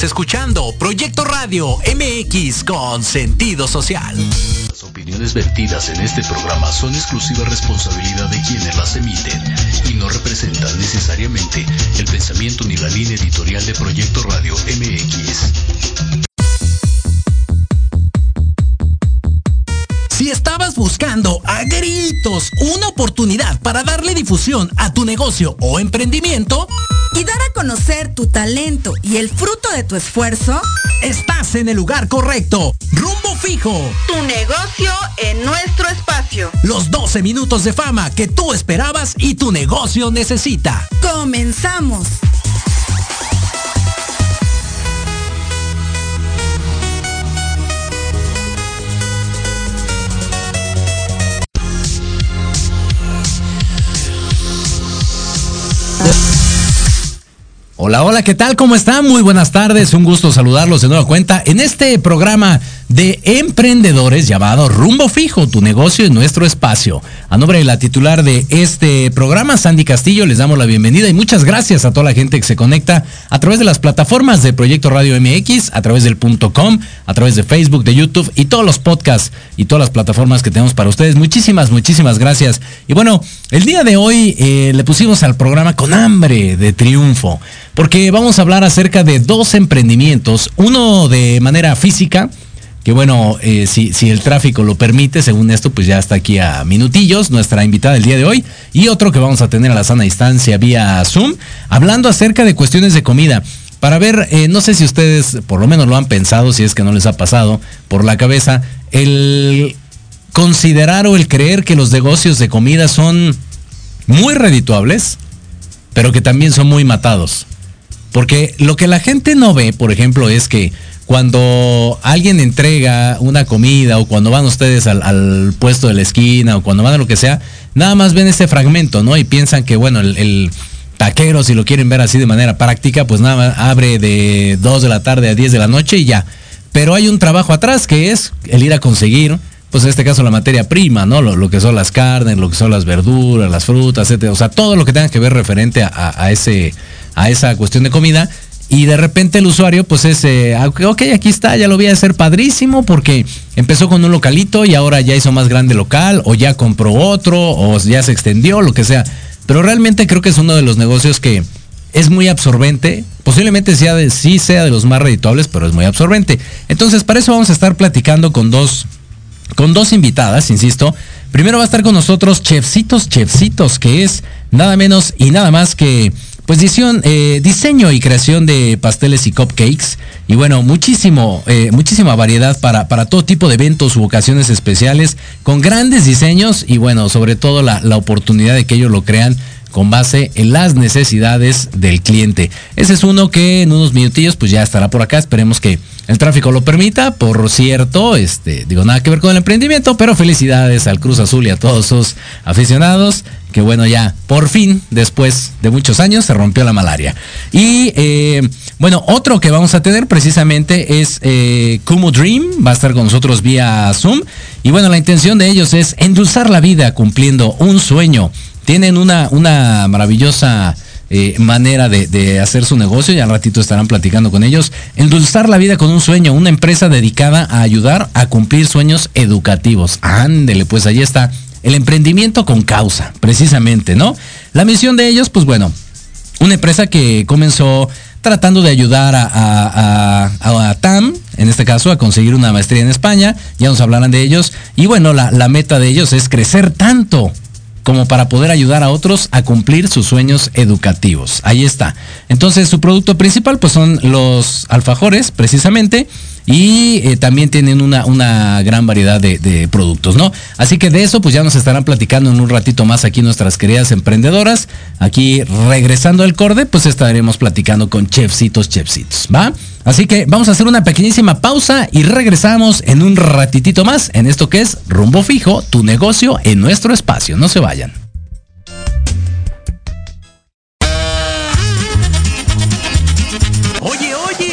Estás escuchando Proyecto Radio MX con sentido social. Las opiniones vertidas en este programa son exclusiva responsabilidad de quienes las emiten y no representan necesariamente el pensamiento ni la línea editorial de Proyecto Radio MX. Si estabas buscando a gritos una oportunidad para darle difusión a tu negocio o emprendimiento y dar a conocer tu talento y el fruto de tu esfuerzo, estás en el lugar correcto. Rumbo fijo. Tu negocio en nuestro espacio. Los 12 minutos de fama que tú esperabas y tu negocio necesita. Comenzamos. Hola, hola, ¿qué tal? ¿Cómo están? Muy buenas tardes, un gusto saludarlos de nueva cuenta en este programa de emprendedores llamado Rumbo Fijo, tu negocio en nuestro espacio. A nombre de la titular de este programa, Sandy Castillo, les damos la bienvenida y muchas gracias a toda la gente que se conecta a través de las plataformas de Proyecto Radio MX, a través del punto com, a través de Facebook, de YouTube y todos los podcasts y todas las plataformas que tenemos para ustedes. Muchísimas, muchísimas gracias. Y bueno, el día de hoy eh, le pusimos al programa con hambre de triunfo, porque vamos a hablar acerca de dos emprendimientos, uno de manera física, que bueno, eh, si, el tráfico lo permite, según esto, pues ya está aquí a minutillos, nuestra invitada del día de hoy, y otro que vamos a tener a la sana distancia vía Zoom, hablando acerca de cuestiones de comida. Para ver, eh, no sé si ustedes por lo menos lo han pensado, si es que no les ha pasado por la cabeza, el considerar o el creer que los negocios de comida son muy redituables, pero que también son muy matados. Porque lo que la gente no ve, por ejemplo, es que cuando alguien entrega una comida o cuando van ustedes al, puesto de la esquina o cuando van a lo que sea, nada más ven ese fragmento, ¿no? Y piensan que, bueno, el, taquero, si lo quieren ver así de manera práctica, pues nada más abre de 2 de la tarde a 10 de la noche y ya. Pero hay un trabajo atrás que es el ir a conseguir, pues en este caso la materia prima, ¿no? Lo, que son las carnes, lo que son las verduras, las frutas, etc. O sea, todo lo que tenga que ver referente a, ese, a esa cuestión de comida y de repente el usuario pues es, eh, ok, aquí está, ya lo voy a hacer padrísimo porque empezó con un localito y ahora ya hizo más grande local o ya compró otro o ya se extendió, lo que sea. Pero realmente creo que es uno de los negocios que es muy absorbente, posiblemente sea de, sí sea de los más redituables, pero es muy absorbente. Entonces, para eso vamos a estar platicando con dos, con dos invitadas, insisto. Primero va a estar con nosotros Chefcitos Chefcitos, que es nada menos y nada más que pues eh, diseño y creación de pasteles y cupcakes. Y bueno, muchísimo, eh, muchísima variedad para, para todo tipo de eventos u ocasiones especiales, con grandes diseños y bueno, sobre todo la, la oportunidad de que ellos lo crean con base en las necesidades del cliente. Ese es uno que en unos minutillos pues ya estará por acá. Esperemos que el tráfico lo permita. Por cierto, este, digo nada que ver con el emprendimiento, pero felicidades al Cruz Azul y a todos sus aficionados. Que bueno, ya por fin, después de muchos años, se rompió la malaria. Y eh, bueno, otro que vamos a tener precisamente es eh, Dream. Va a estar con nosotros vía Zoom. Y bueno, la intención de ellos es endulzar la vida cumpliendo un sueño tienen una, una maravillosa eh, manera de, hacer su negocio, ya al ratito estarán platicando con ellos. Endulzar la vida con un sueño, una empresa dedicada a ayudar a cumplir sueños educativos. Ándele, pues ahí está. El emprendimiento con causa, precisamente, ¿no? La misión de ellos, pues bueno, una empresa que comenzó tratando de ayudar a, TAM, en este caso, a conseguir una maestría en España. Ya nos hablarán de ellos. Y bueno, la, la meta de ellos es crecer tanto como para poder ayudar a otros a cumplir sus sueños educativos. Ahí está. Entonces su producto principal pues son los alfajores precisamente y eh, también tienen una, una gran variedad de, productos, ¿no? Así que de eso pues ya nos estarán platicando en un ratito más aquí nuestras queridas emprendedoras. Aquí regresando al corde pues estaremos platicando con chefcitos, chefcitos, ¿va? Así que vamos a hacer una pequeñísima pausa y regresamos en un ratitito más en esto que es Rumbo Fijo, tu negocio en nuestro espacio. No se vayan.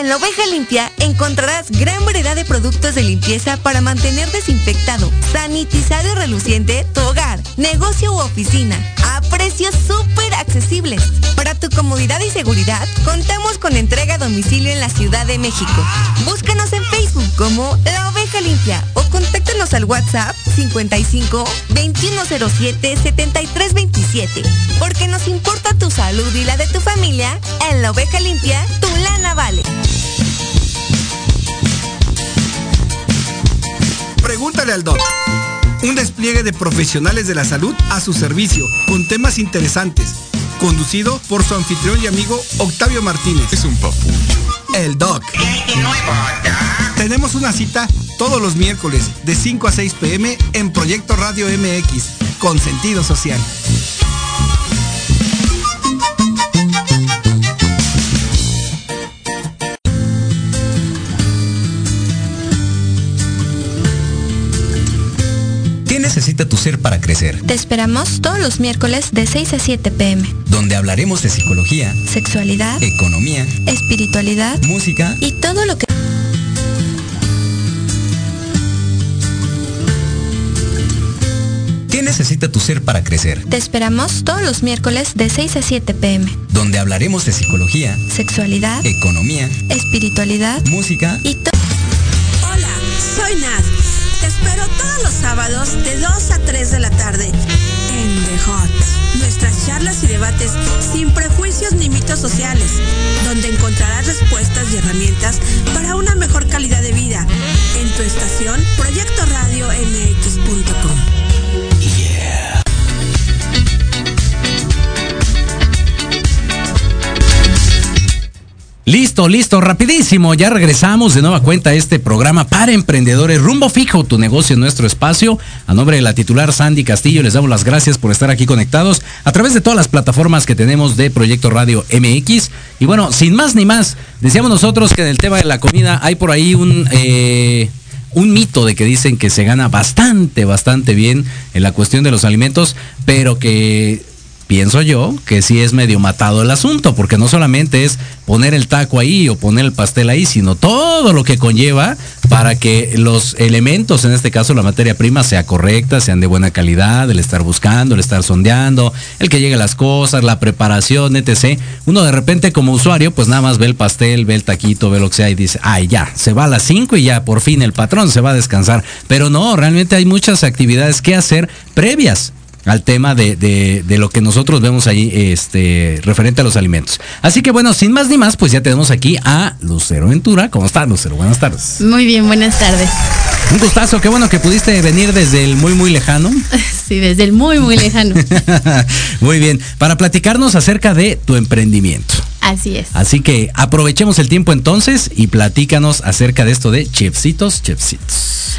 En la oveja limpia encontrarás gran variedad de productos de limpieza para mantener desinfectado, sanitizado y reluciente tu hogar, negocio u oficina, a precios súper accesibles. Para tu comodidad y seguridad, contamos con entrega a domicilio en la Ciudad de México. Búscanos en Facebook como La Oveja Limpia o contáctanos al WhatsApp 55 2107 7327. Porque nos importa tu salud y la de tu familia, en La Oveja Limpia, tu lana vale. Pregúntale al doc. Un despliegue de profesionales de la salud a su servicio, con temas interesantes. Conducido por su anfitrión y amigo Octavio Martínez. Es un papucho. El doc. Tenemos una cita todos los miércoles de 5 a 6 pm en Proyecto Radio MX, con sentido social. Necesita tu ser para crecer? Te esperamos todos los miércoles de 6 a 7 pm. Donde hablaremos de psicología, Sexualidad, economía, espiritualidad música y todo lo que... ¿Qué necesita tu ser para crecer? Te esperamos todos los miércoles de 6 a 7 pm. Donde hablaremos de psicología, Sexualidad, economía, espiritualidad música y todo... Hola, soy Nat. Te espero todos los sábados de 2 a 3 de la tarde en The Hot. Nuestras charlas y debates sin prejuicios ni mitos sociales, donde encontrarás respuestas y herramientas para una mejor calidad de vida en tu estación Proyecto Radio. Listo, listo, rapidísimo. Ya regresamos de nueva cuenta a este programa para emprendedores. Rumbo fijo, tu negocio en nuestro espacio. A nombre de la titular Sandy Castillo, les damos las gracias por estar aquí conectados a través de todas las plataformas que tenemos de Proyecto Radio MX. Y bueno, sin más ni más, decíamos nosotros que en el tema de la comida hay por ahí un... eh, un mito de que dicen que se gana bastante, bastante bien en la cuestión de los alimentos, pero que pienso yo que sí es medio matado el asunto, porque no solamente es poner el taco ahí o poner el pastel ahí, sino todo lo que conlleva para que los elementos, en este caso la materia prima, sea correcta, sean de buena calidad, el estar buscando, el estar sondeando, el que llegue las cosas, la preparación, etc. Uno de repente como usuario, pues nada más ve el pastel, ve el taquito, ve lo que sea y dice, ay ya, se va a las 5 y ya por fin el patrón se va a descansar. Pero no, realmente hay muchas actividades que hacer previas al tema de, de, de, lo que nosotros vemos ahí este, referente a los alimentos. Así que bueno, sin más ni más, pues ya tenemos aquí a Lucero Ventura. ¿Cómo estás, Lucero? Buenas tardes. Muy bien, buenas tardes. Un gustazo, qué bueno que pudiste venir desde el muy, muy lejano. Sí, desde el muy, muy lejano. muy bien, para platicarnos acerca de tu emprendimiento. Así es. Así que aprovechemos el tiempo entonces y platícanos acerca de esto de chefcitos, chefcitos.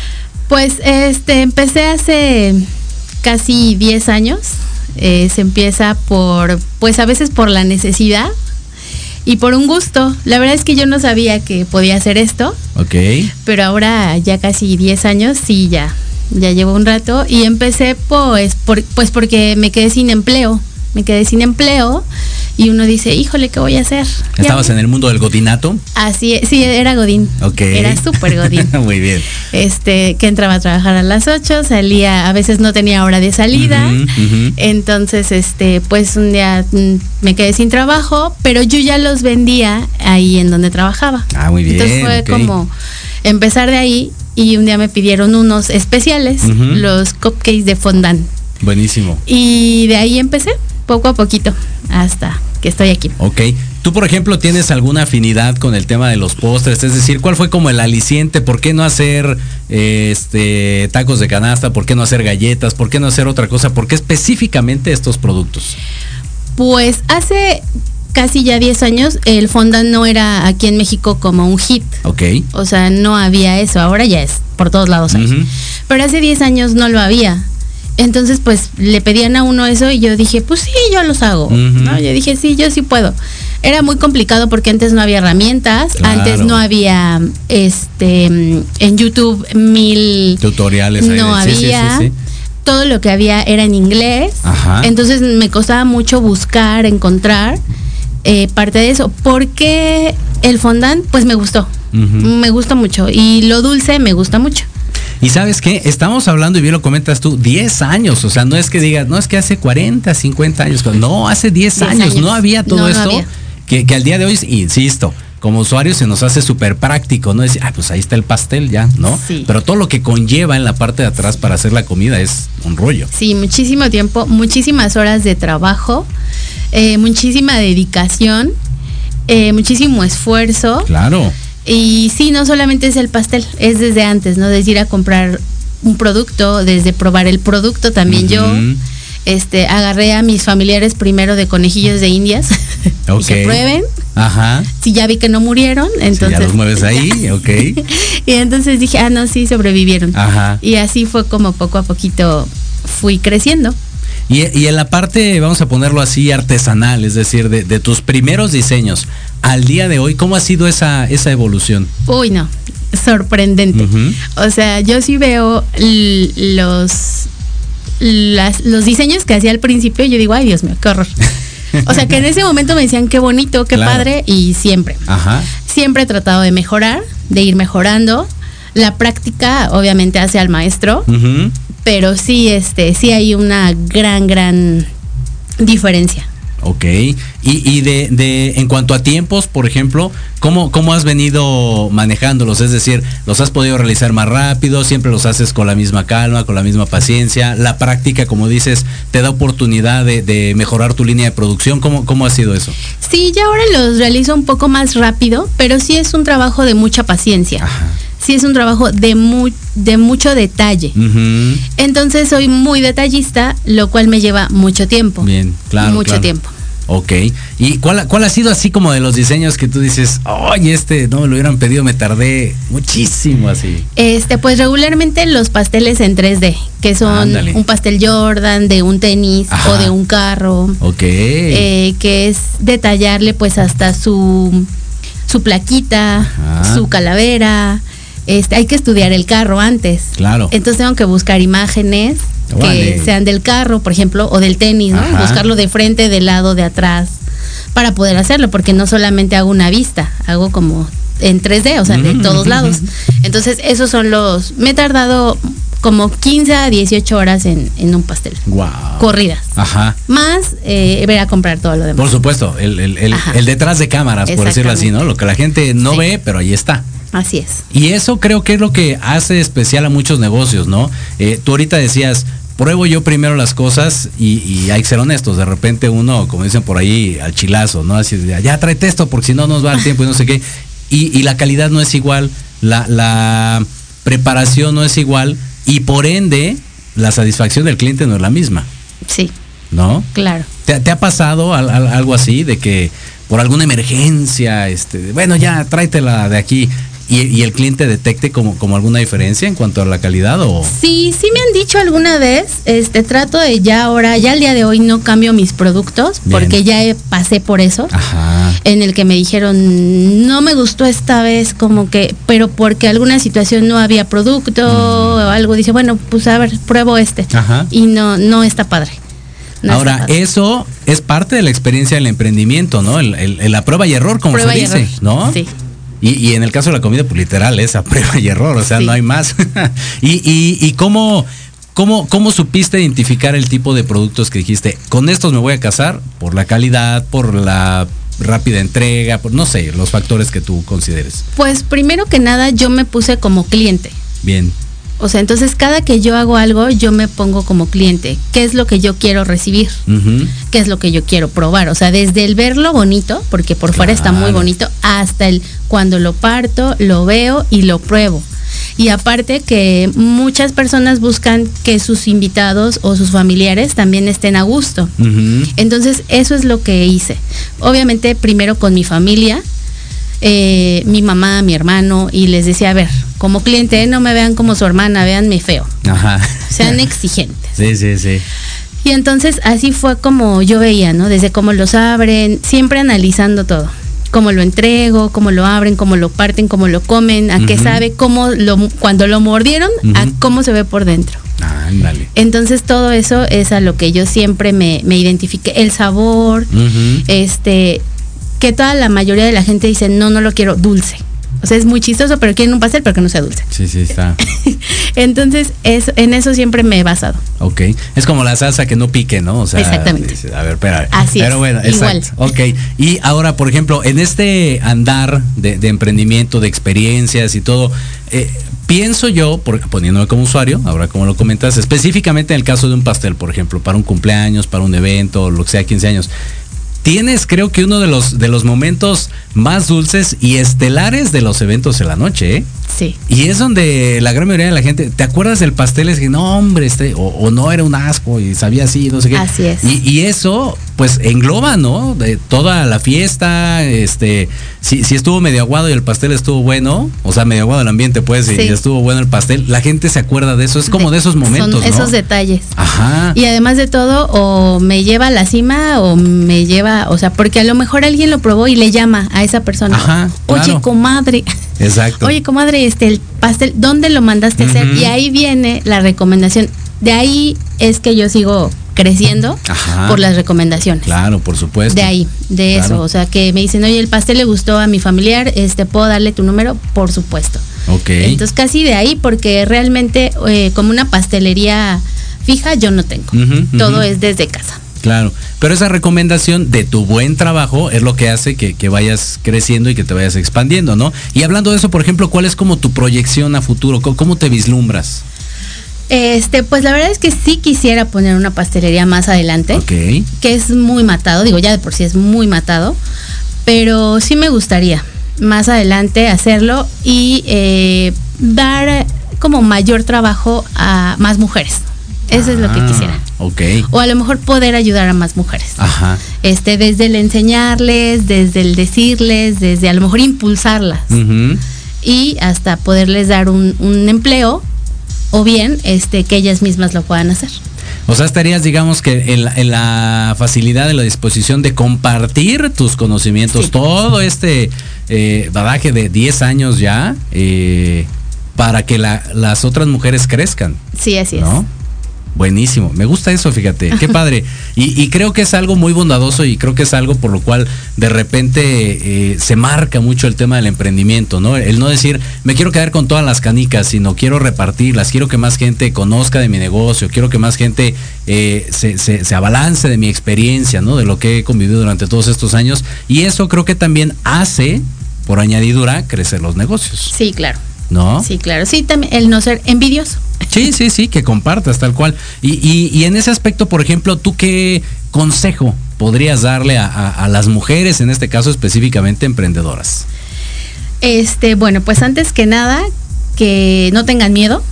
Pues este, empecé hace casi 10 años. Eh, se empieza por, pues a veces por la necesidad y por un gusto. La verdad es que yo no sabía que podía hacer esto. Ok. Pero ahora ya casi 10 años, sí, ya, ya llevo un rato. Y empecé pues, por, pues porque me quedé sin empleo. Me quedé sin empleo y uno dice, híjole, ¿qué voy a hacer? ¿Estabas en el mundo del godinato? Así es, sí, era godín. Ok. Era súper godín. Muy bien. Este, que entraba a trabajar a las 8, salía, a veces no tenía hora de salida. Uh -huh, uh -huh. Entonces, este, pues un día mm, me quedé sin trabajo, pero yo ya los vendía ahí en donde trabajaba. Ah, muy bien. Entonces fue okay. como empezar de ahí y un día me pidieron unos especiales, uh -huh. los cupcakes de fondant. Buenísimo. Y de ahí empecé, poco a poquito, hasta que estoy aquí. Ok. Tú, por ejemplo, tienes alguna afinidad con el tema de los postres, es decir, ¿cuál fue como el aliciente? ¿Por qué no hacer este tacos de canasta? ¿Por qué no hacer galletas? ¿Por qué no hacer otra cosa? ¿Por qué específicamente estos productos? Pues hace casi ya 10 años el fondant no era aquí en México como un hit. Ok. O sea, no había eso, ahora ya es, por todos lados. hay. Pero hace 10 años no lo había. Entonces, pues le pedían a uno eso y yo dije, pues sí, yo los hago. ¿no? Yo dije, sí, yo sí puedo. Era muy complicado porque antes no había herramientas, Claro. antes no había este en YouTube mil Tutoriales. no sí, sí, había. sí. Todo lo que había era en inglés. Ajá. Entonces me costaba mucho buscar, encontrar eh, parte de eso. Porque el fondant, pues me gustó. Me gusta mucho. Y lo dulce me gusta mucho. Y sabes qué, estamos hablando, y bien lo comentas tú, 10 años, o sea, no es que digas, no es que hace 40, 50 años, no, hace 10 10 años, años. no había todo No, no esto, había. Que, que al día de hoy, insisto, como usuario se nos hace súper práctico, ¿no? Decir, ah, pues ahí está el pastel ya, ¿no? Sí. Pero todo lo que conlleva en la parte de atrás para hacer la comida es un rollo. Sí, muchísimo tiempo, muchísimas horas de trabajo, eh, muchísima dedicación, eh, muchísimo esfuerzo. Claro. Y sí, no solamente es el pastel, es desde antes, ¿no? Desde ir a comprar un producto, desde probar el producto también yo. Este, agarré a mis familiares primero de conejillos de indias. Ok. Dije, prueben. Aja. Si ya vi que no murieron, Si entonces. ya los mueves ahí, ok. y entonces dije, ah, no, sí, sobrevivieron. Ajá. Y así fue como poco a poquito fui creciendo. Y, y en la parte, vamos a ponerlo así, artesanal, es decir, de, de tus primeros diseños al día de hoy, ¿cómo ha sido esa, esa evolución? Uy, no, sorprendente. O sea, yo sí veo los, las- los diseños que hacía al principio, yo digo, ay Dios mío, qué horror. O sea, que en ese momento me decían qué bonito, qué Claro. padre, y siempre, Ajá. siempre he tratado de mejorar, de ir mejorando. La práctica, obviamente, hace al maestro. Pero sí, este, sí hay una gran, gran diferencia. Ok. Y, y de, de, en cuanto a tiempos, por ejemplo, ¿cómo, ¿cómo has venido manejándolos? Es decir, ¿los has podido realizar más rápido? ¿Siempre los haces con la misma calma, con la misma paciencia? ¿La práctica, como dices, te da oportunidad de, de mejorar tu línea de producción? ¿Cómo, ¿Cómo ha sido eso? Sí, ya ahora los realizo un poco más rápido, pero sí es un trabajo de mucha paciencia. Ajá. Sí es un trabajo de, mu- de mucho detalle. Entonces soy muy detallista, lo cual me lleva mucho tiempo. Bien, claro. Mucho claro. tiempo. Ok. ¿Y cuál, cuál ha sido así como de los diseños que tú dices, oye, este no me lo hubieran pedido, me tardé muchísimo así? Este, pues regularmente los pasteles en 3D, que son Ándale. un pastel Jordan de un tenis Ajá. o de un carro, Ok. eh, que es detallarle pues hasta su, su plaquita, Ajá. su calavera. Este, hay que estudiar el carro antes. Claro. Entonces tengo que buscar imágenes que sean del carro, por ejemplo, o del tenis, ¿no? Ajá. Buscarlo de frente, de lado, de atrás, para poder hacerlo, porque no solamente hago una vista, hago como en 3D, o sea, de todos lados. Entonces, esos son los... Me he tardado como 15 a 18 horas en, en un pastel, Wow. corridas. Ajá. Más eh, ver a comprar todo lo demás. Por supuesto, el, el- el- el detrás de cámaras, por decirlo así, ¿no? Lo que la gente no Sí. ve, pero ahí está. Así es. Y eso creo que es lo que hace especial a muchos negocios, ¿no? Eh, tú ahorita decías, pruebo yo primero las cosas y, y hay que ser honestos. De repente uno, como dicen por ahí, al chilazo, ¿no? Así de, ya tráete esto porque si no nos va dar tiempo y no sé qué. Y, y la calidad no es igual, la, la preparación no es igual y por ende la satisfacción del cliente no es la misma, Sí, ¿no? claro. ¿Te, te ha pasado al- al- algo así de que por alguna emergencia, este, bueno, ya tráetela de aquí y, y el cliente detecte como, como alguna diferencia en cuanto a la calidad o Sí, sí me han dicho alguna vez, este trato de ya ahora, ya al día de hoy no cambio mis productos Bien. porque ya he- pasé por eso. Ajá. En el que me dijeron, no me gustó esta vez, como que, pero porque alguna situación no había producto o algo, dice, bueno, pues a ver, pruebo este. Mm. Ajá. Y no, no está padre. No Ahora, eso es parte de la experiencia del emprendimiento, ¿no? El, el- el- la prueba y error, como Prueba se dice, error. ¿no? Sí. Y, y en el caso de la comida, pues literal, es a prueba y error, o sea, Sí. no hay más. y, y, y cómo, cómo, cómo supiste identificar el tipo de productos que dijiste, con estos me voy a casar por la calidad, por la rápida entrega, por no sé, los factores que tú consideres. Pues primero que nada yo me puse como cliente. Bien. O sea, entonces cada que yo hago algo, yo me pongo como cliente. ¿Qué es lo que yo quiero recibir? ¿Qué es lo que yo quiero probar? O sea, desde el verlo bonito, porque por fuera está muy bonito, hasta el cuando lo parto, lo veo y lo pruebo. Y aparte que muchas personas buscan que sus invitados o sus familiares también estén a gusto. Entonces, eso es lo que hice. Obviamente, primero con mi familia, eh, mi mamá, mi hermano, y les decía, a ver, como cliente, no me vean como su hermana, véanme feo, Ajá. sean exigentes. Sí, sí, sí. Y entonces así fue como yo veía, ¿no? Desde cómo los abren, siempre analizando todo. Cómo lo entrego, cómo lo abren, cómo lo parten, cómo lo comen, a qué sabe, cómo lo, cuando lo mordieron, a cómo se ve por dentro. Ándale. Entonces todo eso es a lo que yo siempre me, me identifiqué. El sabor, este, que toda la mayoría de la gente dice, no, no lo quiero dulce. O sea, es muy chistoso, pero quieren un pastel, pero que no sea dulce. Sí, sí, está. Entonces, es, en eso siempre me he basado. Ok. Es como la salsa que no pique, ¿no? O sea, Exactamente. A ver, espera. Así Pero es, bueno, igual. exacto. Ok. Y ahora, por ejemplo, en este andar de, de emprendimiento, de experiencias y todo, eh, pienso yo, por- poniéndome como usuario, ahora como lo comentas, específicamente en el caso de un pastel, por ejemplo, para un cumpleaños, para un evento, lo que sea, 15 años. Tienes, creo que uno de los de los momentos más dulces y estelares de los eventos en la noche, ¿eh? Sí. Y es donde la gran mayoría de la gente, ¿te acuerdas del pastel? Es que no, hombre, este, o, o no era un asco y sabía así, no sé qué. Así es. Y, y eso, pues, engloba, ¿no? De toda la fiesta, este, si, si estuvo medio aguado y el pastel estuvo bueno, o sea, medio aguado el ambiente, pues, y Sí. estuvo bueno el pastel, la gente se acuerda de eso, es como de, esos momentos, Son ¿no? esos detalles. Ajá. Y además de todo, o me lleva a la cima o me lleva, o sea, porque a lo mejor alguien lo probó y le llama a esa persona. Ajá, Oye, claro. comadre. Exacto. Oye, comadre, este el pastel, ¿dónde lo mandaste a hacer? Y ahí viene la recomendación. De ahí es que yo sigo creciendo Ajá. por las recomendaciones. Claro, por supuesto. De ahí, de Claro. eso, o sea, que me dicen, "Oye, el pastel le gustó a mi familiar, este puedo darle tu número?" Por supuesto. Ok. Entonces, casi de ahí porque realmente eh, como una pastelería fija yo no tengo. Todo es desde casa. Claro, pero esa recomendación de tu buen trabajo es lo que hace que, que vayas creciendo y que te vayas expandiendo, ¿no? Y hablando de eso, por ejemplo, ¿cuál es como tu proyección a futuro? ¿Cómo, cómo te vislumbras? Este, pues la verdad es que sí quisiera poner una pastelería más adelante, que es muy matado, digo ya de por sí es muy matado, pero sí me gustaría más adelante hacerlo y eh, dar como mayor trabajo a más mujeres. Eso es lo que Ah, quisiera. Ok. O a lo mejor poder ayudar a más mujeres. Ajá. Este, desde el enseñarles, desde el decirles, desde a lo mejor impulsarlas Ujú. y hasta poderles dar un, un empleo o bien este que ellas mismas lo puedan hacer. O sea, estarías, digamos, que en la, en la facilidad, en la disposición de compartir tus conocimientos, Sí. todo este eh, badaje de 10 años ya, eh, para que la- las otras mujeres crezcan. Sí, así es. Buenísimo, me gusta eso, fíjate, qué padre. Y, y creo que es algo muy bondadoso y creo que es algo por lo cual de repente eh, se marca mucho el tema del emprendimiento, ¿no? El no decir, me quiero quedar con todas las canicas, sino quiero repartirlas, quiero que más gente conozca de mi negocio, quiero que más gente eh, se, se, se abalance de mi experiencia, ¿no? De lo que he convivido durante todos estos años. Y eso creo que también hace, por añadidura, crecer los negocios, Sí, claro. ¿no? Sí, claro. Sí, también el no ser envidioso. Sí, sí, sí, que compartas tal cual. Y, y- y en ese aspecto, por ejemplo, ¿tú qué consejo podrías darle a, a- a las mujeres, en este caso específicamente emprendedoras? Este, bueno, pues antes que nada, que no tengan miedo.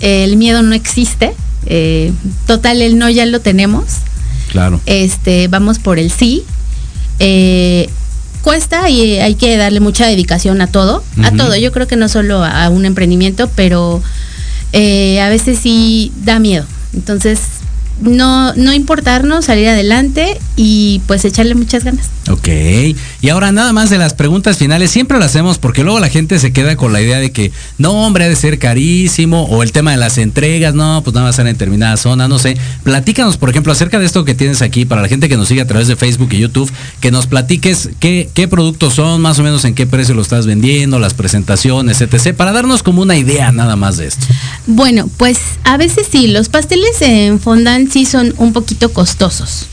El miedo no existe. Eh, total, el no ya lo tenemos. claro. Este, vamos por el sí. Eh, cuesta y hay que darle mucha dedicación a todo. A todo. Yo creo que no solo a un emprendimiento, pero eh, a veces sí da miedo. Entonces, no, no importarnos, salir adelante y pues echarle muchas ganas. Ok. Y ahora nada más de las preguntas finales, siempre lo hacemos porque luego la gente se queda con la idea de que, no, hombre, ha de ser carísimo, o el tema de las entregas, no, pues nada más en determinada zona, no sé. Platícanos, por ejemplo, acerca de esto que tienes aquí, para la gente que nos sigue a través de Facebook y YouTube, que nos platiques qué, qué productos son, más o menos en qué precio lo estás vendiendo, las presentaciones, etc., para darnos como una idea nada más de esto. Bueno, pues a veces sí, los pasteles en fondant sí son un poquito costosos.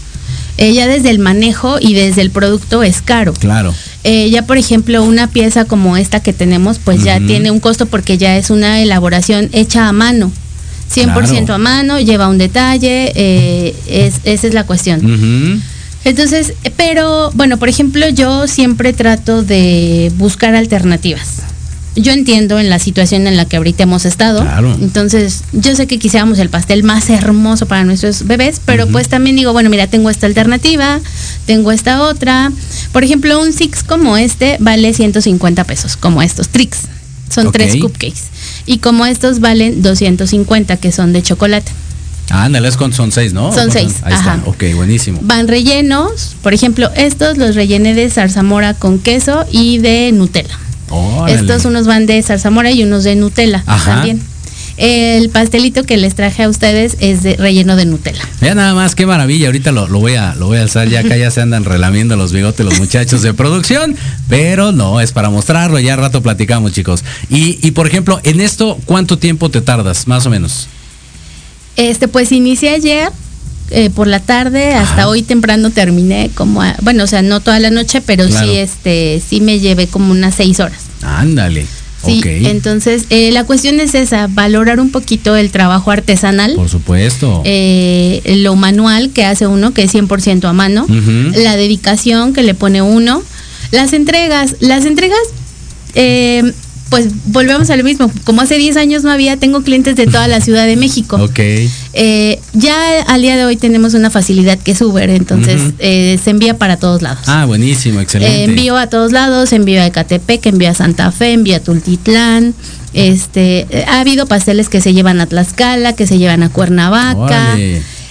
Eh, ya desde el manejo y desde el producto es caro. Claro. Eh, ya por ejemplo una pieza como esta que tenemos pues ya tiene un costo porque ya es una elaboración hecha a mano. 100% a mano, lleva un detalle, eh, es, esa es la cuestión. Entonces, pero bueno, por ejemplo, yo siempre trato de buscar alternativas yo entiendo en la situación en la que ahorita hemos estado. Claro. Entonces, yo sé que quisiéramos el pastel más hermoso para nuestros bebés, pero pues también digo, bueno, mira, tengo esta alternativa, tengo esta otra. Por ejemplo, un Six como este vale 150 pesos, como estos tricks. Son tres cupcakes. Y como estos valen 250, que son de chocolate. Ah, ándale, son seis, ¿no? Son seis. Ahí Ajá. está. Ok, buenísimo. Van rellenos. Por ejemplo, estos los rellené de zarzamora con queso y de Nutella. Estos unos van de zarzamora y unos de Nutella también. El pastelito que les traje a ustedes es de relleno de Nutella. Ya nada más, qué maravilla. Ahorita lo, voy a lo voy a alzar. Ya acá ya se andan relamiendo los bigotes los muchachos de producción. Pero no, es para mostrarlo. Ya rato platicamos, chicos. Y, y por ejemplo, en esto, ¿cuánto tiempo te tardas, más o menos? Este, pues inicié ayer. Eh, por la tarde hasta hoy temprano terminé como bueno o sea no toda la noche pero sí este sí me llevé como unas seis horas ándale Sí, entonces eh, la cuestión es esa, valorar un poquito el trabajo artesanal. Por supuesto. Eh, lo manual que hace uno, que es 100% a mano. La dedicación que le pone uno. Las entregas, las entregas eh, pues volvemos a lo mismo. Como hace 10 años no había, tengo clientes de toda la Ciudad de México. Ok. Eh, ya al día de hoy tenemos una facilidad que es Uber, entonces eh, se envía para todos lados. Ah, buenísimo, excelente. Eh, envío a todos lados, envío a Ecatepec, envío a Santa Fe, envío a Tultitlán. Este, ha habido pasteles que se llevan a Tlaxcala, que se llevan a Cuernavaca.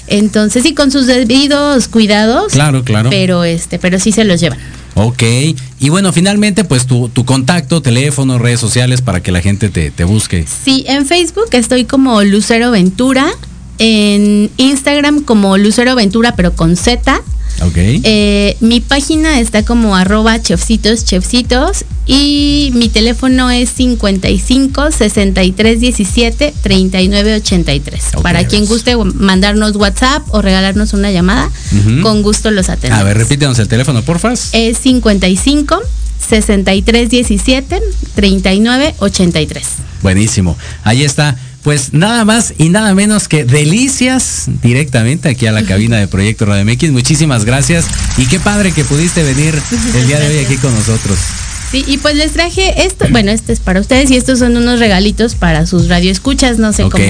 Entonces, sí, con sus debidos cuidados. Claro, claro. Pero este, pero sí se los llevan. Ok, y bueno, finalmente pues tu, tu, contacto, teléfono, redes sociales para que la gente te, te busque. Sí, en Facebook estoy como Lucero Ventura, en Instagram como Lucero Ventura pero con Z Ok. Eh, mi página está como arroba chefcitos, chefcitos. Y mi teléfono es 55 63 17 39 83. Para quien guste mandarnos WhatsApp o regalarnos una llamada, con gusto los atendemos. A ver, repítenos el teléfono, porfa. Es 55 63 17 39 83. Buenísimo. Ahí está pues nada más y nada menos que delicias directamente aquí a la cabina de Proyecto Radio MX. Muchísimas gracias. Y qué padre que pudiste venir el día de hoy aquí con nosotros. Sí, y pues les traje esto, bueno, este es para ustedes y estos son unos regalitos para sus radioescuchas, no sé cómo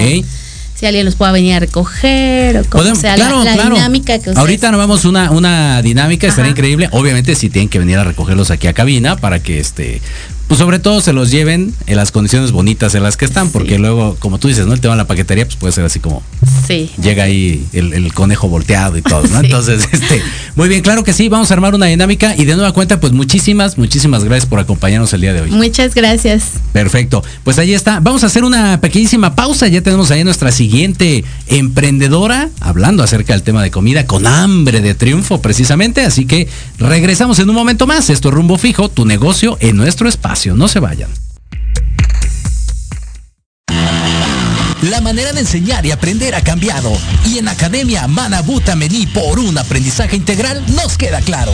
si alguien los pueda venir a recoger o cómo sea la, dinámica que Ahorita nos vamos una, una dinámica, estará increíble. Obviamente si tienen que venir a recogerlos aquí a cabina para que este pues sobre todo se los lleven en las condiciones bonitas en las que están, porque luego, como tú dices, ¿no? El tema de la paquetería, pues puede ser así como sí. llega ahí el, conejo volteado y todo, ¿no? Entonces, este, muy bien, claro que sí, vamos a armar una dinámica y de nueva cuenta, pues muchísimas, muchísimas gracias por acompañarnos el día de hoy. Muchas gracias. Perfecto. Pues ahí está. Vamos a hacer una pequeñísima pausa. Ya tenemos ahí nuestra siguiente emprendedora hablando acerca del tema de comida con hambre de triunfo, precisamente. Así que regresamos en un momento más. Esto es Rumbo Fijo, tu negocio en nuestro espacio. No se vayan. La manera de enseñar y aprender ha cambiado y en Academia Manabuta Mení por un aprendizaje integral nos queda claro.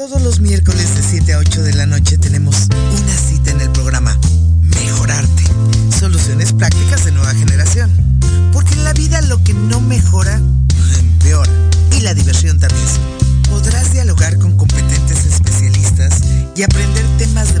Todos los miércoles de 7 a 8 de la noche tenemos una cita en el programa Mejorarte. Soluciones prácticas de nueva generación. Porque en la vida lo que no mejora, empeora. Y la diversión también. Podrás dialogar con competentes especialistas y aprender temas de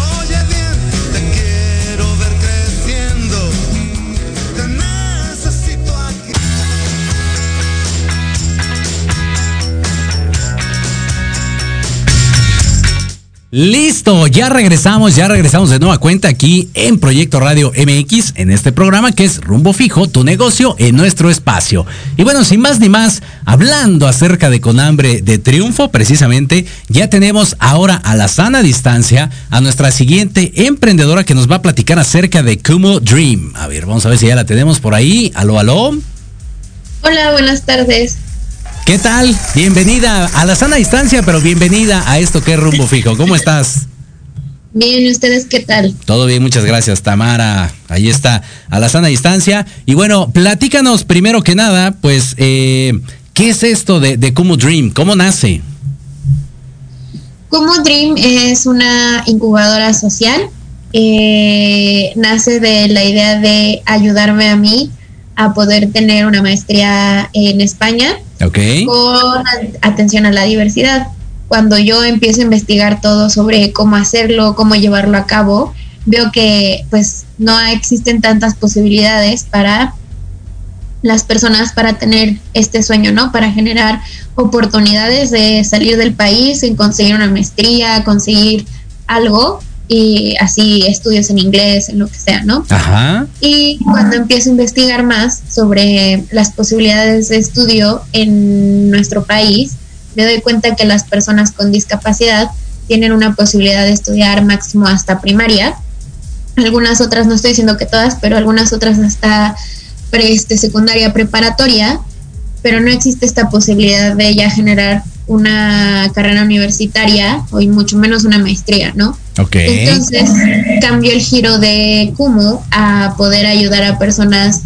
Listo, ya regresamos, ya regresamos de nueva cuenta aquí en Proyecto Radio MX, en este programa que es Rumbo Fijo, tu negocio en nuestro espacio. Y bueno, sin más ni más, hablando acerca de Con Hambre de Triunfo, precisamente, ya tenemos ahora a la sana distancia a nuestra siguiente emprendedora que nos va a platicar acerca de Kumo Dream. A ver, vamos a ver si ya la tenemos por ahí. Aló, aló. Hola, buenas tardes. ¿Qué tal? Bienvenida a la sana distancia, pero bienvenida a esto que es rumbo fijo. ¿Cómo estás? Bien, ¿y ustedes qué tal? Todo bien, muchas gracias, Tamara. Ahí está, a la sana distancia. Y bueno, platícanos primero que nada, pues, eh, ¿qué es esto de, de Kumu Dream? ¿Cómo nace? Kumu Dream es una incubadora social. Eh, nace de la idea de ayudarme a mí a poder tener una maestría en España con atención a la diversidad. Cuando yo empiezo a investigar todo sobre cómo hacerlo, cómo llevarlo a cabo, veo que pues no existen tantas posibilidades para las personas para tener este sueño, ¿no? Para generar oportunidades de salir del país, en conseguir una maestría, conseguir algo y así estudios en inglés, en lo que sea, ¿no? Ajá. Y cuando empiezo a investigar más sobre las posibilidades de estudio en nuestro país, me doy cuenta que las personas con discapacidad tienen una posibilidad de estudiar máximo hasta primaria. Algunas otras, no estoy diciendo que todas, pero algunas otras hasta pre, este, secundaria preparatoria, pero no existe esta posibilidad de ya generar una carrera universitaria o y mucho menos una maestría, ¿no? Entonces cambió el giro de Kumu a poder ayudar a personas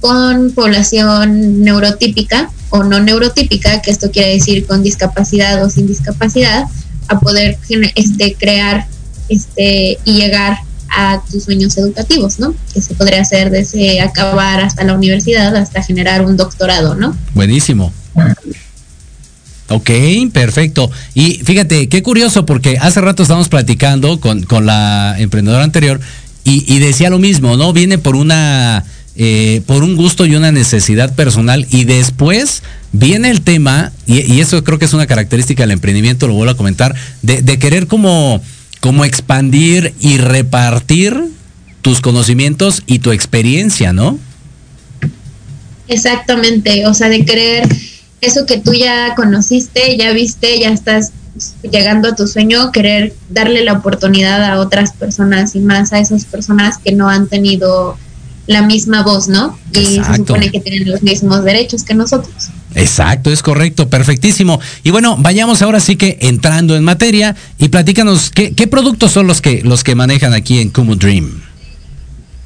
con población neurotípica o no neurotípica, que esto quiere decir con discapacidad o sin discapacidad, a poder este, crear este, y llegar a tus sueños educativos, ¿no? Que se podría hacer desde acabar hasta la universidad hasta generar un doctorado, ¿no? Buenísimo. Ok, perfecto. Y fíjate, qué curioso, porque hace rato estábamos platicando con, con la emprendedora anterior y, decía lo mismo, ¿no? Viene por una, eh, por un gusto y una necesidad personal y después viene el tema, y, eso creo que es una característica del emprendimiento, lo vuelvo a comentar, de, de querer como, como expandir y repartir tus conocimientos y tu experiencia, ¿no? Exactamente, o sea, de querer eso que tú ya conociste, ya viste, ya estás llegando a tu sueño, querer darle la oportunidad a otras personas y más a esas personas que no han tenido la misma voz, ¿no? Y se supone que tienen los mismos derechos que nosotros. Exacto, es correcto, perfectísimo. Y bueno, vayamos ahora sí que entrando en materia y platícanos qué, qué productos son los que los que manejan aquí en Kumu Dream.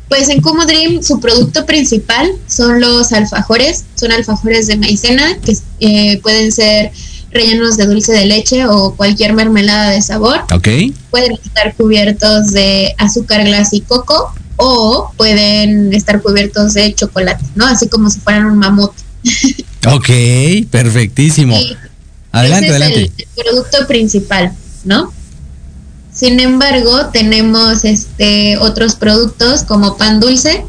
Pues en Como Dream su producto principal son los alfajores, son alfajores de maicena que eh, pueden ser rellenos de dulce de leche o cualquier mermelada de sabor. Ok. Pueden estar cubiertos de azúcar glas y coco o pueden estar cubiertos de chocolate, ¿no? Así como si fueran un mamut. ok, perfectísimo. adelante, adelante. el producto principal, ¿no? Sin embargo, tenemos este otros productos como pan dulce,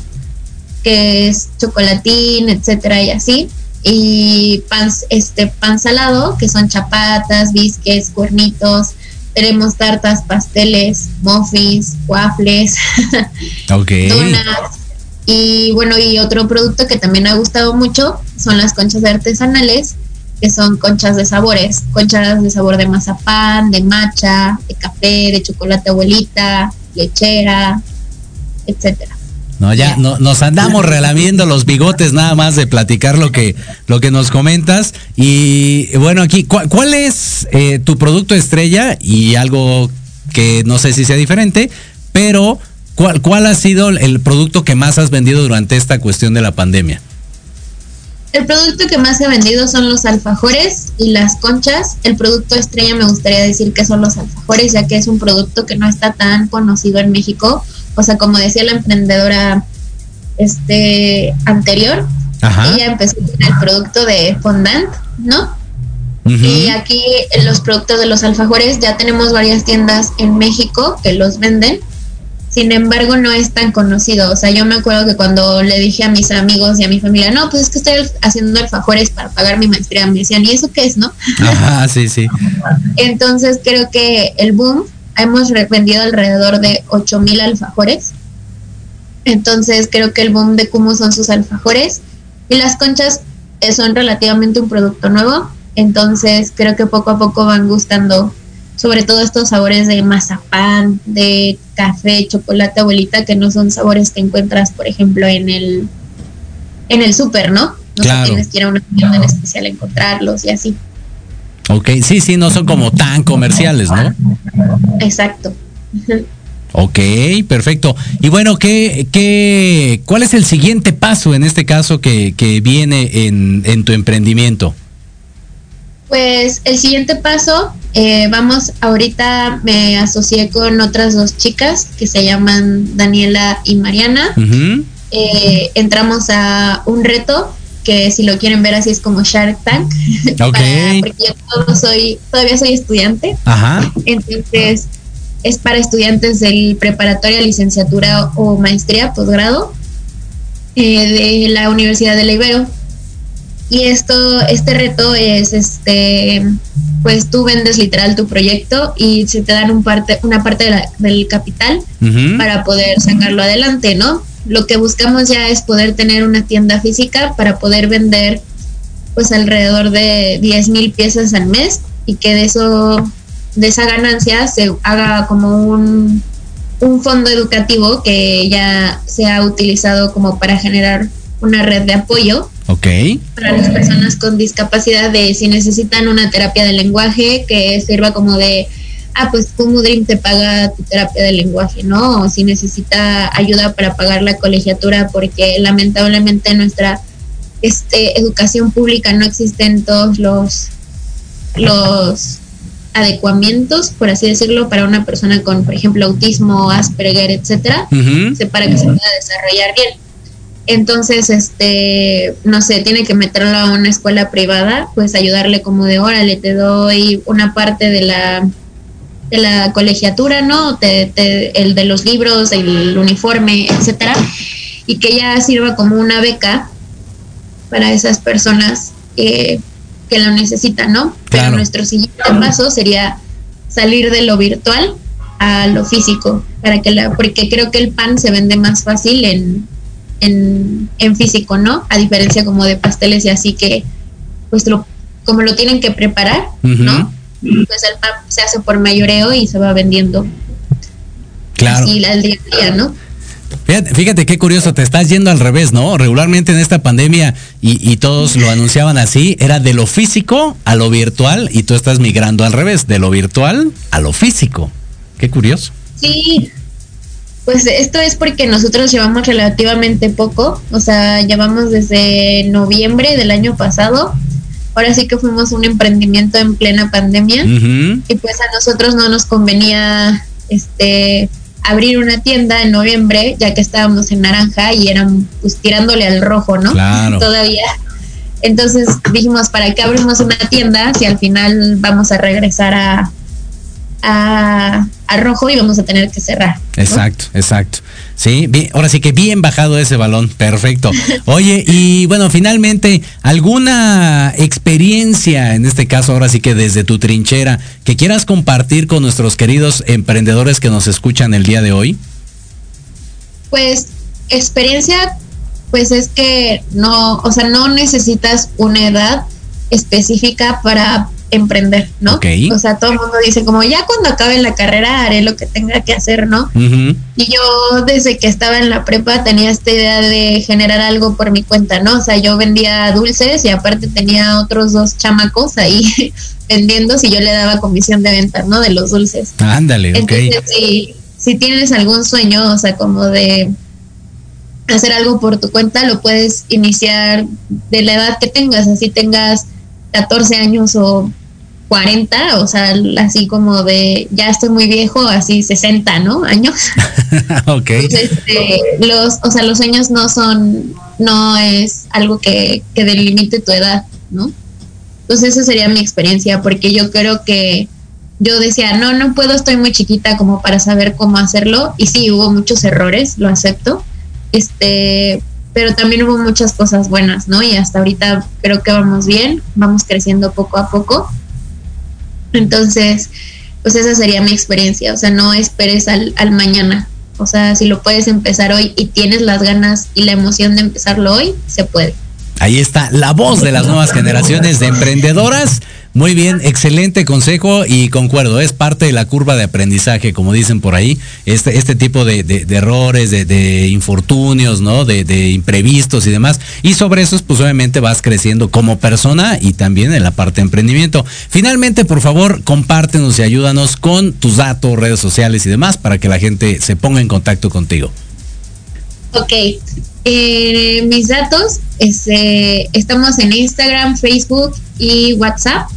que es chocolatín, etcétera, y así. y pan, este, pan salado, que son chapatas, bisques, cuernitos. Tenemos tartas, pasteles, muffins, waffles, okay. donuts. Y bueno, y otro producto que también ha gustado mucho son las conchas artesanales, que son conchas de sabores, conchas de sabor de mazapán, de matcha, de café, de chocolate abuelita, lechera, etcétera. No, ya no, nos andamos relamiendo los bigotes nada más de platicar lo que, lo que nos comentas. Y bueno, aquí, ¿cuál, es eh, tu producto estrella? Y algo que no sé si sea diferente, pero ¿cuál, ¿cuál ha sido el producto que más has vendido durante esta cuestión de la pandemia? El producto que más se ha vendido son los alfajores y las conchas. El producto estrella me gustaría decir que son los alfajores, ya que es un producto que no está tan conocido en México. O sea, como decía la emprendedora este anterior, ella empezó con el producto de fondant, ¿no? Y aquí los productos de los alfajores ya tenemos varias tiendas en México que los venden sin embargo no es tan conocido. O sea, yo me acuerdo que cuando le dije a mis amigos y a mi familia, no, pues es que estoy haciendo alfajores para pagar mi maestría, me decían, ¿y eso qué es, no? Ajá, sí, sí. Entonces creo que el boom, hemos vendido alrededor de 8000 alfajores. Entonces creo que el boom de Kumu son sus alfajores y las conchas eh, son relativamente un producto nuevo. Entonces creo que poco a poco van gustando sobre todo estos sabores de mazapán, de café, chocolate, abuelita, que no son sabores que encuentras, por ejemplo, en el en el súper, ¿no? No tienes que ir a una tienda en especial a encontrarlos y así. Ok, sí, sí, no son como tan comerciales, ¿no? Exacto. Ok, perfecto. Y bueno, ¿qué, qué, ¿cuál es el siguiente paso en este caso que, que viene en, en tu emprendimiento? Pues el siguiente paso, eh, vamos, ahorita me asocié con otras dos chicas que se llaman Daniela y Mariana. Eh, entramos a un reto que si lo quieren ver así es como Shark Tank. porque yo soy, todavía soy estudiante. Ajá. Entonces es para estudiantes del preparatoria, licenciatura o maestría, posgrado eh, de la Universidad de la Ibero. Y esto, este reto es este pues tú vendes literal tu proyecto y se te dan un parte, una parte del capital para poder sacarlo adelante, ¿no? Lo que buscamos ya es poder tener una tienda física para poder vender pues alrededor de 10 mil piezas al mes y que de eso, de esa ganancia se haga como un, un fondo educativo que ya se ha utilizado como para generar una red de apoyo Ok. Para las personas con discapacidad de si necesitan una terapia de lenguaje que sirva como de, ah, pues como Dream te paga tu terapia de lenguaje, ¿no? O si necesita ayuda para pagar la colegiatura porque lamentablemente en nuestra este, educación pública no existen todos los, los adecuamientos, por así decirlo, para una persona con, por ejemplo, autismo, Asperger, etcétera, para que se pueda desarrollar bien. Entonces, este, no sé, tiene que meterlo a una escuela privada, pues ayudarle como de, órale, te doy una parte de la de la colegiatura, ¿no? el de los libros, el uniforme, etcétera, y que ya sirva como una beca para esas personas que lo necesitan, ¿no? Pero nuestro siguiente paso sería salir de lo virtual a lo físico, para que la, porque creo que el pan se vende más fácil en, en, en físico, ¿no? A diferencia como de pasteles y así que, pues lo, como lo tienen que preparar, ¿no? Pues el pan se hace por mayoreo y se va vendiendo. Claro. Así el día a día, ¿no? Fíjate, qué curioso, te estás yendo al revés, ¿no? Regularmente en esta pandemia, y, y, todos lo anunciaban así, era de lo físico a lo virtual, y tú estás migrando al revés, de lo virtual a lo físico. Qué curioso. Sí, pues esto es porque nosotros llevamos relativamente poco, o sea, llevamos desde noviembre del año pasado. Ahora sí que fuimos un emprendimiento en plena pandemia y pues a nosotros no nos convenía este abrir una tienda en noviembre, ya que estábamos en naranja y eran pues tirándole al rojo, ¿no? Claro. Todavía. Entonces dijimos, ¿para qué abrimos una tienda si al final vamos a regresar a, a a rojo y vamos a tener que cerrar. Exacto, exacto. Sí, bien, ahora sí que bien bajado ese balón, perfecto. Oye, y bueno, finalmente, ¿alguna experiencia, en este caso ahora sí que desde tu trinchera, que quieras compartir con nuestros queridos emprendedores que nos escuchan el día de hoy? Pues experiencia, pues es que no, o sea, no necesitas una edad específica para emprender, ¿no? O sea, todo el mundo dice como ya cuando acabe la carrera haré lo que tenga que hacer, ¿no? Y yo desde que estaba en la prepa tenía esta idea de generar algo por mi cuenta, ¿no? O sea, yo vendía dulces y aparte tenía otros dos chamacos ahí vendiendo si yo le daba comisión de venta, ¿no? De los dulces. Ándale, ok. Entonces, si, si tienes algún sueño, o sea, como de hacer algo por tu cuenta, lo puedes iniciar de la edad que tengas, así tengas 14 años o 40, o sea, así como de, ya estoy muy viejo, así 60, ¿no? Años. ok. Este, los, o sea, los sueños no son, no es algo que, que delimite tu edad, ¿no? Entonces esa sería mi experiencia, porque yo creo que yo decía, no, no puedo, estoy muy chiquita como para saber cómo hacerlo, y sí, hubo muchos errores, lo acepto, este, pero también hubo muchas cosas buenas, ¿no? Y hasta ahorita creo que vamos bien, vamos creciendo poco a poco entonces, pues esa sería mi experiencia, o sea, no esperes al, al mañana. O sea, si lo puedes empezar hoy y tienes las ganas y la emoción de empezarlo hoy, se puede. Ahí está la voz de las nuevas generaciones de emprendedoras muy bien, excelente consejo y concuerdo, es parte de la curva de aprendizaje, como dicen por ahí, este, este tipo de, errores, de, infortunios, ¿no? De, imprevistos y demás. Y sobre eso, pues obviamente vas creciendo como persona y también en la parte de emprendimiento. Finalmente, por favor, compártenos y ayúdanos con tus datos, redes sociales y demás para que la gente se ponga en contacto contigo. Ok, eh, mis datos, este, estamos en Instagram, Facebook y WhatsApp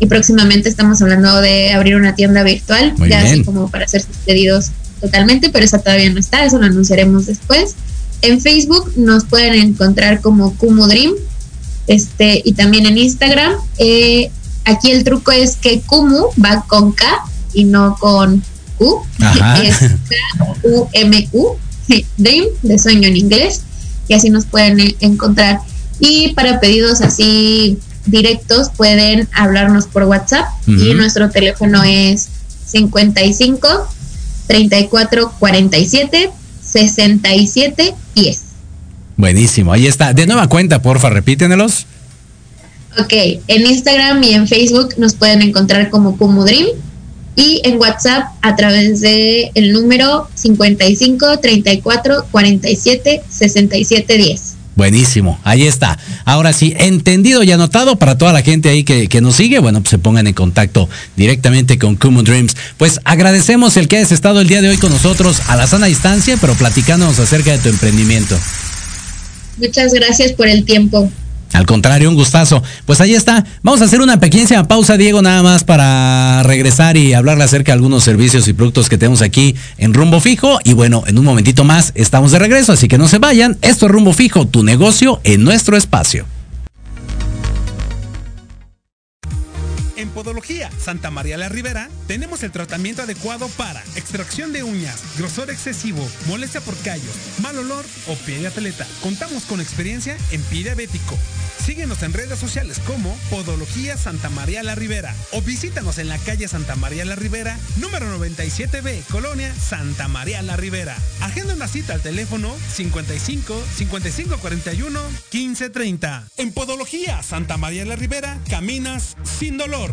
y próximamente estamos hablando de abrir una tienda virtual, ya así como para hacer sus pedidos totalmente, pero esa todavía no está, eso lo anunciaremos después. En Facebook nos pueden encontrar como Kumu Dream, este, y también en Instagram. Eh, aquí el truco es que Kumu va con K y no con Q, es K-U-M-U, Dream, de sueño en inglés, y así nos pueden encontrar. Y para pedidos así directos pueden hablarnos por WhatsApp y nuestro teléfono es 55 34 47 67 10. Buenísimo, ahí está. De nueva cuenta, porfa, repítenelos. Ok, en Instagram y en Facebook nos pueden encontrar como Kumu Dream y en WhatsApp a través de el número 55 34 47 67 10. Buenísimo, ahí está. Ahora sí, entendido y anotado para toda la gente ahí que, nos sigue, bueno, pues se pongan en contacto directamente con Kumu Dreams. Pues agradecemos el que hayas estado el día de hoy con nosotros a la sana distancia, pero platicándonos acerca de tu emprendimiento. Muchas gracias por el tiempo. Al contrario, un gustazo. Pues ahí está. Vamos a hacer una pequeña pausa, Diego, nada más para regresar y hablarle acerca de algunos servicios y productos que tenemos aquí en Rumbo Fijo. Y bueno, en un momentito más estamos de regreso, así que no se vayan. Esto es Rumbo Fijo, tu negocio en nuestro espacio. En Podología Santa María la Ribera tenemos el tratamiento adecuado para extracción de uñas, grosor excesivo, molestia por callos, mal olor o pie de atleta. Contamos con experiencia en pie diabético. Síguenos en redes sociales como Podología Santa María la Ribera o visítanos en la calle Santa María la Ribera, número 97B, Colonia Santa María la Ribera. Agenda una cita al teléfono 55 55 41 15 30. En Podología Santa María la Ribera caminas sin dolor.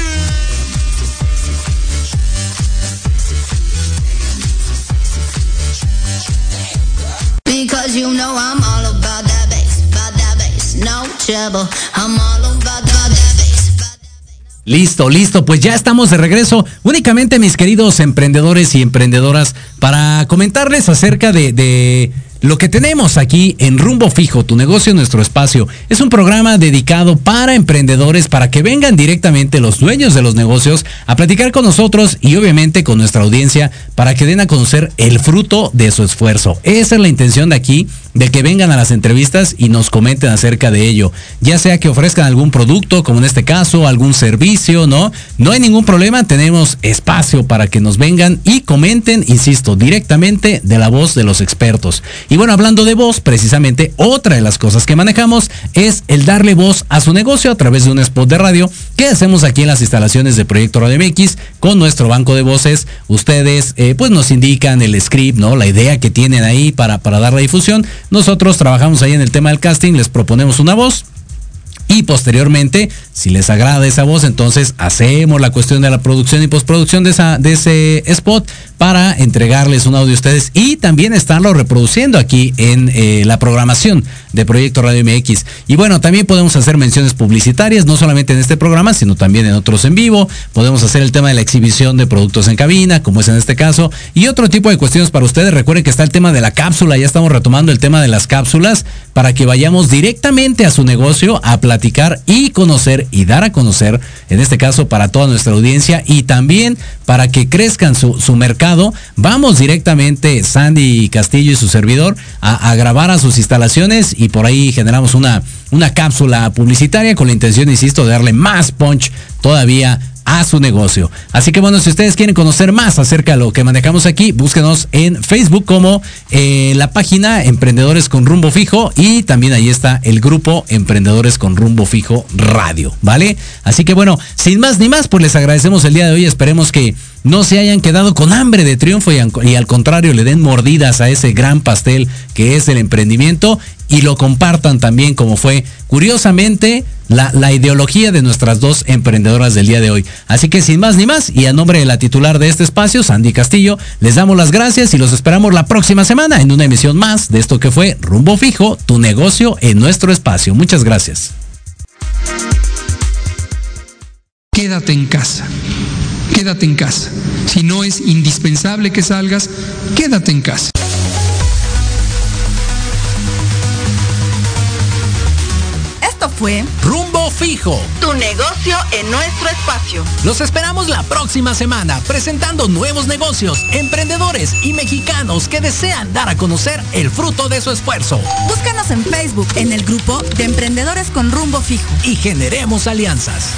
Listo, listo, pues ya estamos de regreso. Únicamente mis queridos emprendedores y emprendedoras para comentarles acerca de lo que tenemos aquí en Rumbo Fijo, tu negocio, nuestro espacio, es un programa dedicado para emprendedores, para que vengan directamente los dueños de los negocios a platicar con nosotros y obviamente con nuestra audiencia para que den a conocer el fruto de su esfuerzo. Esa es la intención de aquí, de que vengan a las entrevistas y nos comenten acerca de ello. Ya sea que ofrezcan algún producto, como en este caso, algún servicio, ¿no? No hay ningún problema, tenemos espacio para que nos vengan y comenten, insisto, directamente de la voz de los expertos. Y bueno, hablando de voz, precisamente otra de las cosas que manejamos es el darle voz a su negocio a través de un spot de radio que hacemos aquí en las instalaciones de Proyecto Radio MX con nuestro banco de voces. Ustedes eh, pues nos indican el script, ¿no? La idea que tienen ahí para, para dar la difusión. Nosotros trabajamos ahí en el tema del casting, les proponemos una voz y posteriormente, si les agrada esa voz, entonces hacemos la cuestión de la producción y postproducción de, esa, de ese spot para entregarles un audio a ustedes y también estarlo reproduciendo aquí en eh, la programación de Proyecto Radio MX. Y bueno, también podemos hacer menciones publicitarias, no solamente en este programa, sino también en otros en vivo. Podemos hacer el tema de la exhibición de productos en cabina, como es en este caso, y otro tipo de cuestiones para ustedes. Recuerden que está el tema de la cápsula, ya estamos retomando el tema de las cápsulas para que vayamos directamente a su negocio a platicar y conocer y dar a conocer, en este caso para toda nuestra audiencia y también para que crezcan su, su mercado. Vamos directamente, Sandy Castillo y su servidor, a, grabar a sus instalaciones y por ahí generamos una, una cápsula publicitaria con la intención, insisto, de darle más punch todavía a su negocio. Así que bueno, si ustedes quieren conocer más acerca de lo que manejamos aquí, búsquenos en Facebook como eh, la página Emprendedores con Rumbo Fijo y también ahí está el grupo Emprendedores con Rumbo Fijo Radio, ¿vale? Así que bueno, sin más ni más, pues les agradecemos el día de hoy, esperemos que no se hayan quedado con hambre de triunfo y, y, al contrario le den mordidas a ese gran pastel que es el emprendimiento y lo compartan también como fue curiosamente la, la, ideología de nuestras dos emprendedoras del día de hoy. Así que sin más ni más y a nombre de la titular de este espacio, Sandy Castillo, les damos las gracias y los esperamos la próxima semana en una emisión más de esto que fue Rumbo Fijo, tu negocio en nuestro espacio. Muchas gracias. Quédate en casa quédate en casa. Si no es indispensable que salgas, quédate en casa. Esto fue Rumbo Fijo. Tu negocio en nuestro espacio. Los esperamos la próxima semana presentando nuevos negocios, emprendedores y mexicanos que desean dar a conocer el fruto de su esfuerzo. Búscanos en Facebook en el grupo de Emprendedores con Rumbo Fijo. Y generemos alianzas.